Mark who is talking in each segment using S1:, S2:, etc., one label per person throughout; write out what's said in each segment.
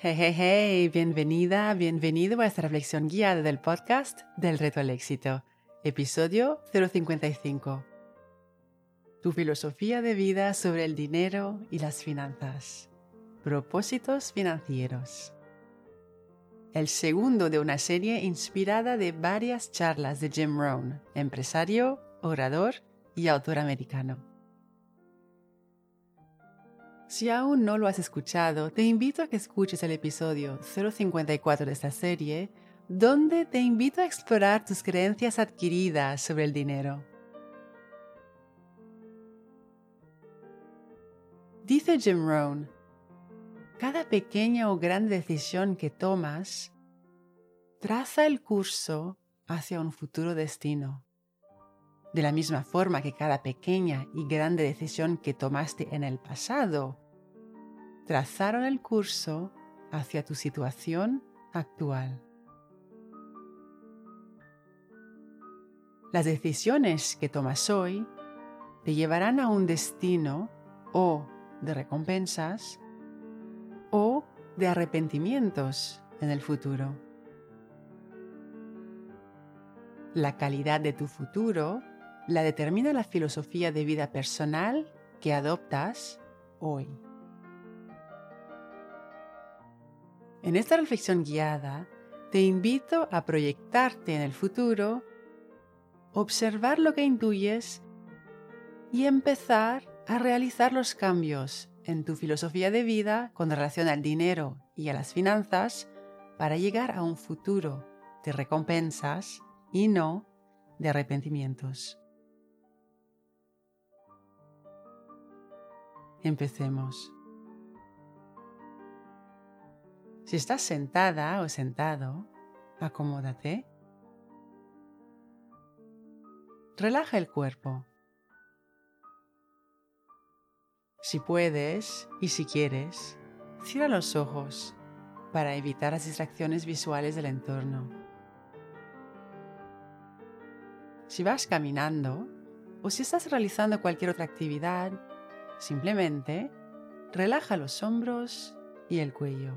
S1: Hey, hey, hey, bienvenida, bienvenido a esta reflexión guiada del podcast del reto al éxito, episodio 055. Tu filosofía de vida sobre el dinero y las finanzas. Propósitos financieros. El segundo de una serie inspirada de varias charlas de Jim Rohn, empresario, orador y autor americano. Si aún no lo has escuchado, te invito a que escuches el episodio 054 de esta serie, donde te invito a explorar tus creencias adquiridas sobre el dinero. Dice Jim Rohn, cada pequeña o gran decisión que tomas traza el curso hacia un futuro destino. De la misma forma que cada pequeña y grande decisión que tomaste en el pasado trazaron el curso hacia tu situación actual. Las decisiones que tomas hoy te llevarán a un destino o de recompensas o de arrepentimientos en el futuro. La calidad de tu futuro la determina la filosofía de vida personal que adoptas hoy. En esta reflexión guiada, te invito a proyectarte en el futuro, observar lo que intuyes y empezar a realizar los cambios en tu filosofía de vida con relación al dinero y a las finanzas para llegar a un futuro de recompensas y no de arrepentimientos. Empecemos. Si estás sentada o sentado, acomódate. Relaja el cuerpo. Si puedes y si quieres, cierra los ojos para evitar las distracciones visuales del entorno. Si vas caminando o si estás realizando cualquier otra actividad, Simplemente relaja los hombros y el cuello.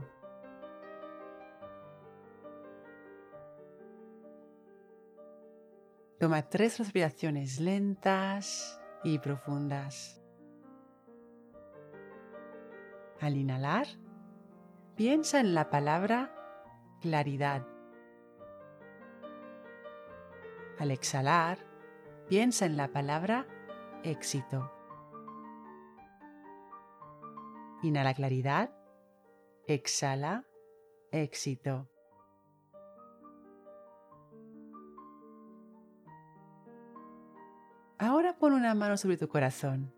S1: Toma tres respiraciones lentas y profundas. Al inhalar, piensa en la palabra claridad. Al exhalar, piensa en la palabra éxito. Inhala claridad. Exhala éxito. Ahora pon una mano sobre tu corazón.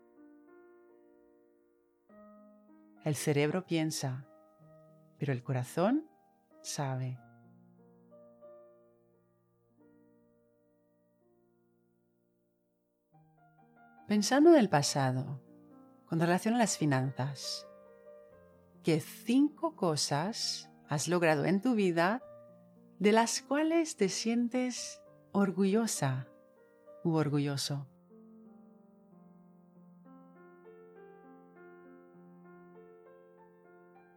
S1: El cerebro piensa, pero el corazón sabe. Pensando en el pasado, con relación a las finanzas, ¿Qué cinco cosas has logrado en tu vida de las cuales te sientes orgullosa u orgulloso.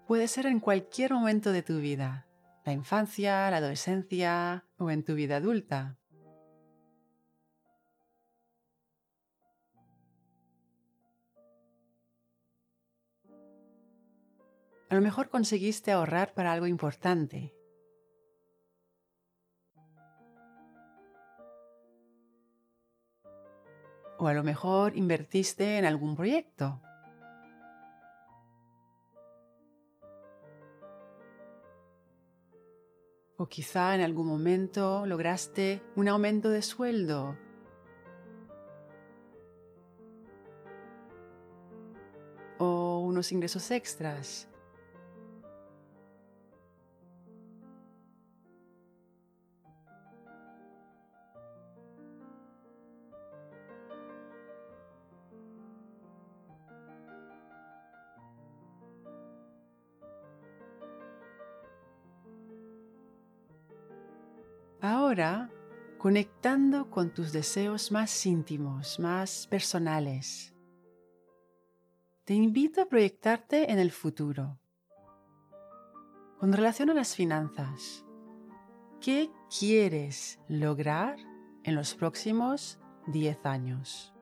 S1: Puede ser en cualquier momento de tu vida, la infancia, la adolescencia o en tu vida adulta. A lo mejor conseguiste ahorrar para algo importante. O a lo mejor invertiste en algún proyecto. O quizá en algún momento lograste un aumento de sueldo. O unos ingresos extras. Ahora, conectando con tus deseos más íntimos, más personales, te invito a proyectarte en el futuro. Con relación a las finanzas, ¿qué quieres lograr en los próximos 10 años?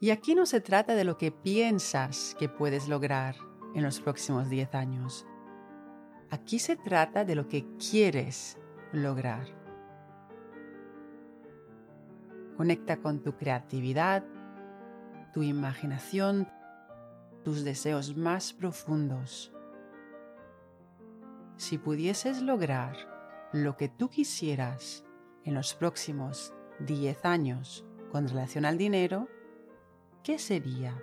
S1: Y aquí no se trata de lo que piensas que puedes lograr en los próximos 10 años. Aquí se trata de lo que quieres lograr. Conecta con tu creatividad, tu imaginación, tus deseos más profundos. Si pudieses lograr lo que tú quisieras en los próximos 10 años con relación al dinero, ¿qué sería?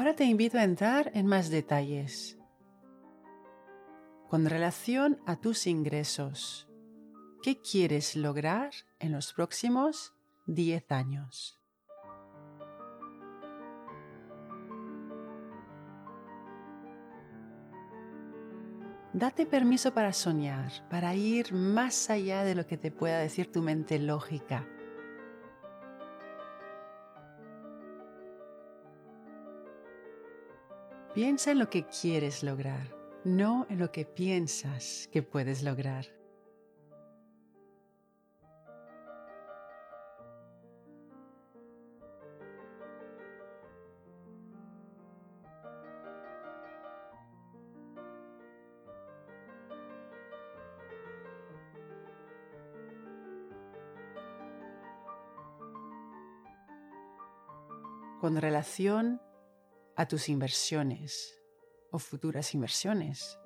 S1: Ahora te invito a entrar en más detalles. Con relación a tus ingresos, ¿Qué quieres lograr en los próximos 10 años? Date permiso para soñar, para ir más allá de lo que te pueda decir tu mente lógica. Piensa en lo que quieres lograr, no en lo que piensas que puedes lograr. con relación a tus inversiones o futuras inversiones.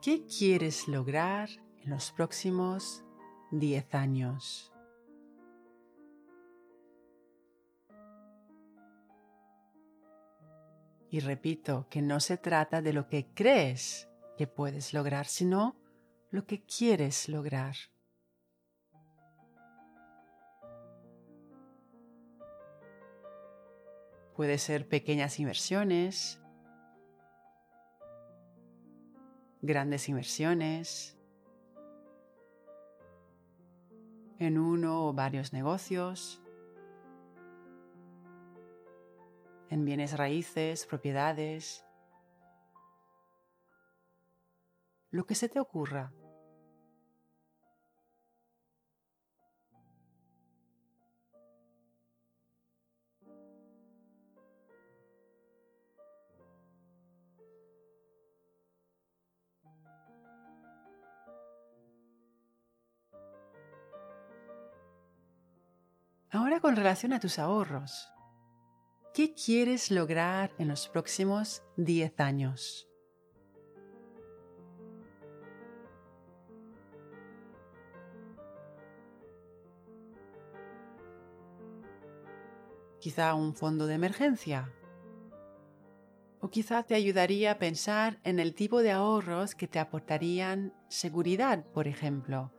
S1: ¿Qué quieres lograr en los próximos 10 años? Y repito que no se trata de lo que crees que puedes lograr, sino lo que quieres lograr. Puede ser pequeñas inversiones, grandes inversiones, en uno o varios negocios, en bienes raíces, propiedades, lo que se te ocurra. Con relación a tus ahorros. ¿Qué quieres lograr en los próximos 10 años? Quizá un fondo de emergencia. O quizá te ayudaría a pensar en el tipo de ahorros que te aportarían seguridad, por ejemplo,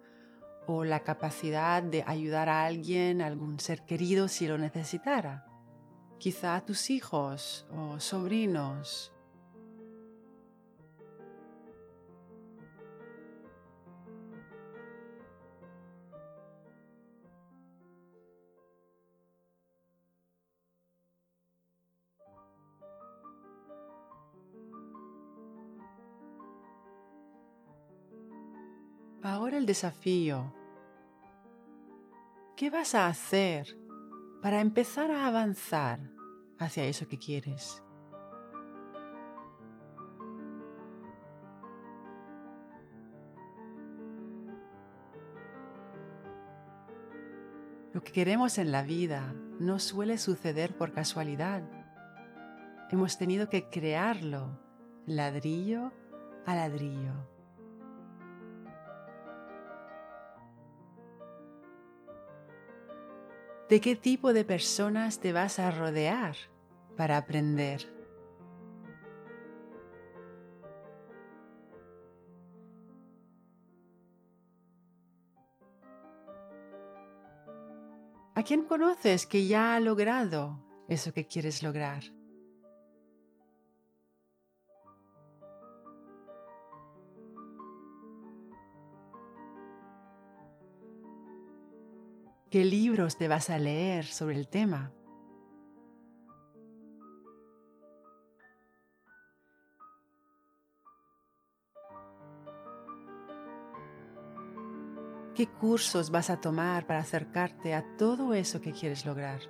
S1: o la capacidad de ayudar a alguien, algún ser querido si lo necesitara. Quizá a tus hijos o sobrinos. Ahora el desafío ¿Qué vas a hacer para empezar a avanzar hacia eso que quieres? Lo que queremos en la vida no suele suceder por casualidad. Hemos tenido que crearlo ladrillo a ladrillo. De qué tipo de personas te vas a rodear para aprender. ¿A quién conoces que ya ha logrado eso que quieres lograr? ¿Qué libros te vas a leer sobre el tema? ¿Qué cursos vas a tomar para acercarte a todo eso que quieres lograr?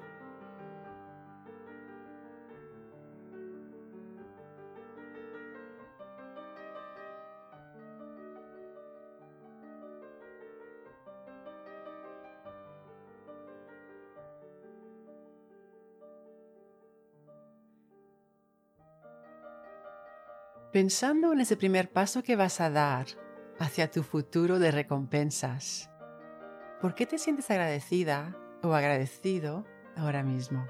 S1: Pensando en ese primer paso que vas a dar hacia tu futuro de recompensas. ¿Por qué te sientes agradecida o agradecido ahora mismo?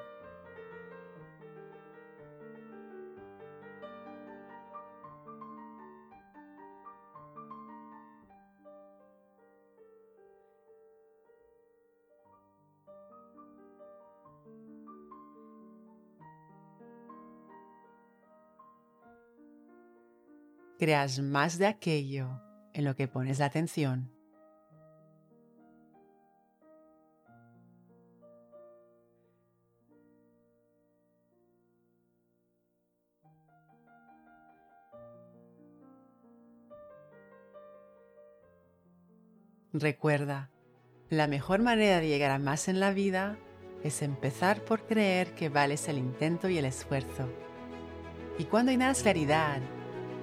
S1: Creas más de aquello en lo que pones la atención. Recuerda, la mejor manera de llegar a más en la vida es empezar por creer que vales el intento y el esfuerzo. Y cuando inhalas claridad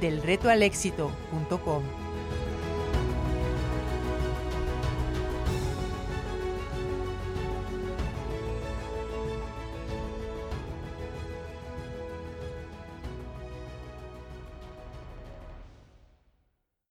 S1: delretoalexito.com.